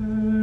Mm.